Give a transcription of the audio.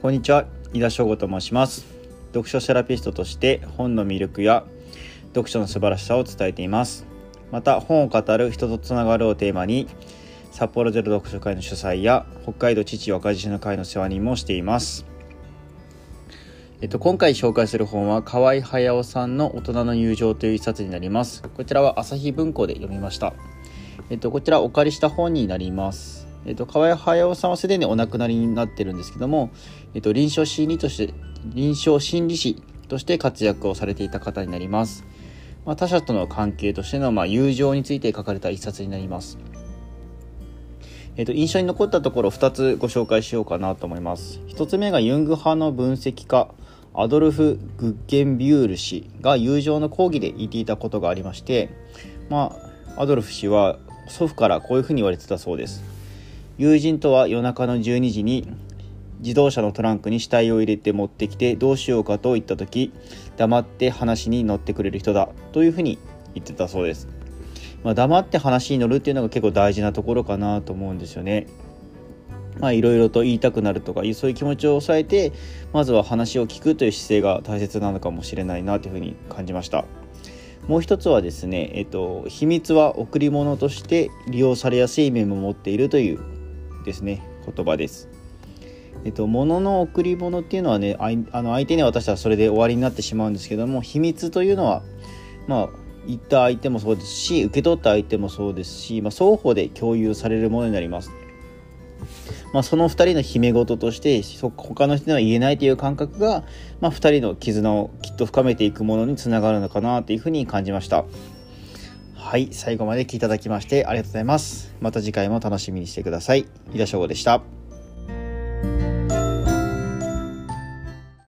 こんにちは。井田翔吾と申します。読書セラピストとして本の魅力や読書の素晴らしさを伝えています。また本を語る人とつながるをテーマに札幌ゼロ読書会の主催や北海道父若獅子の会の世話人もしています。えっと、今回紹介する本は河合駿さんの大人の友情という一冊になります。こちらは朝日文庫で読みました。えっと、こちらお借りした本になります。えっと、河合駿さんはすでにお亡くなりになってるんですけども、えっと、臨床心理として、臨床心理士として活躍をされていた方になります。まあ、他者との関係としての、まあ、友情について書かれた一冊になります。えっと、印象に残ったところ2つご紹介しようかなと思います。1つ目がユング派の分析家、アドルフ・グッゲンビュール氏が友情の講義で言っていたことがありまして、まあ、アドルフ氏は祖父からこういうふうに言われてたそうです。友人とは夜中の12時に自動車のトランクに死体を入れて持ってきてどうしようかと言った時黙って話に乗ってくれる人だというふうに言ってたそうです、まあ、黙って話に乗るっていうのが結構大事なところかなと思うんですよね。まあいろいろと言いたくなるとかそういう気持ちを抑えてまずは話を聞くという姿勢が大切なのかもしれないなというふうに感じました。もう一つはですね、えっと、秘密は贈り物として利用されやすい面も持っているというですね言葉です。えっと、物の贈り物っていうのはねあの相手に渡したらそれで終わりになってしまうんですけども秘密というのはまあ言った相手もそうですし受け取った相手もそうですし、まあ、双方で共有されるものになります。まあ、その2人の秘め事として他の人には言えないという感覚が、まあ、2人の絆をきっと深めていくものにつながるのかなというふうに感じました。はい、最後まで聞いていただきましてありがとうございます。また次回も楽しみにしてください。井田翔吾でした。